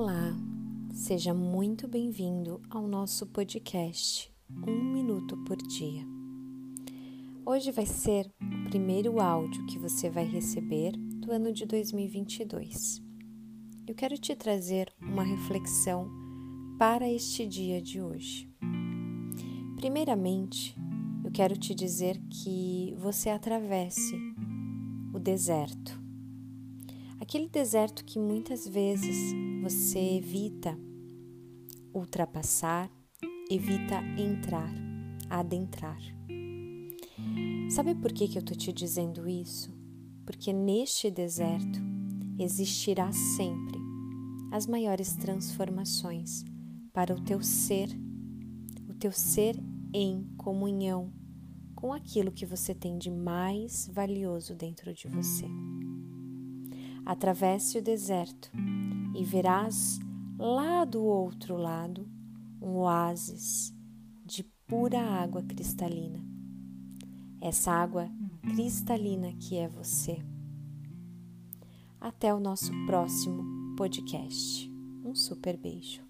Olá, seja muito bem-vindo ao nosso podcast Um Minuto por Dia. Hoje vai ser o primeiro áudio que você vai receber do ano de 2022. Eu quero te trazer uma reflexão para este dia de hoje. Primeiramente, eu quero te dizer que você atravesse o deserto. Aquele deserto que muitas vezes você evita ultrapassar, evita entrar, adentrar. Sabe por que, que eu estou te dizendo isso? Porque neste deserto existirá sempre as maiores transformações para o teu ser, o teu ser em comunhão com aquilo que você tem de mais valioso dentro de você. Atravesse o deserto e verás lá do outro lado um oásis de pura água cristalina. Essa água cristalina que é você. Até o nosso próximo podcast. Um super beijo.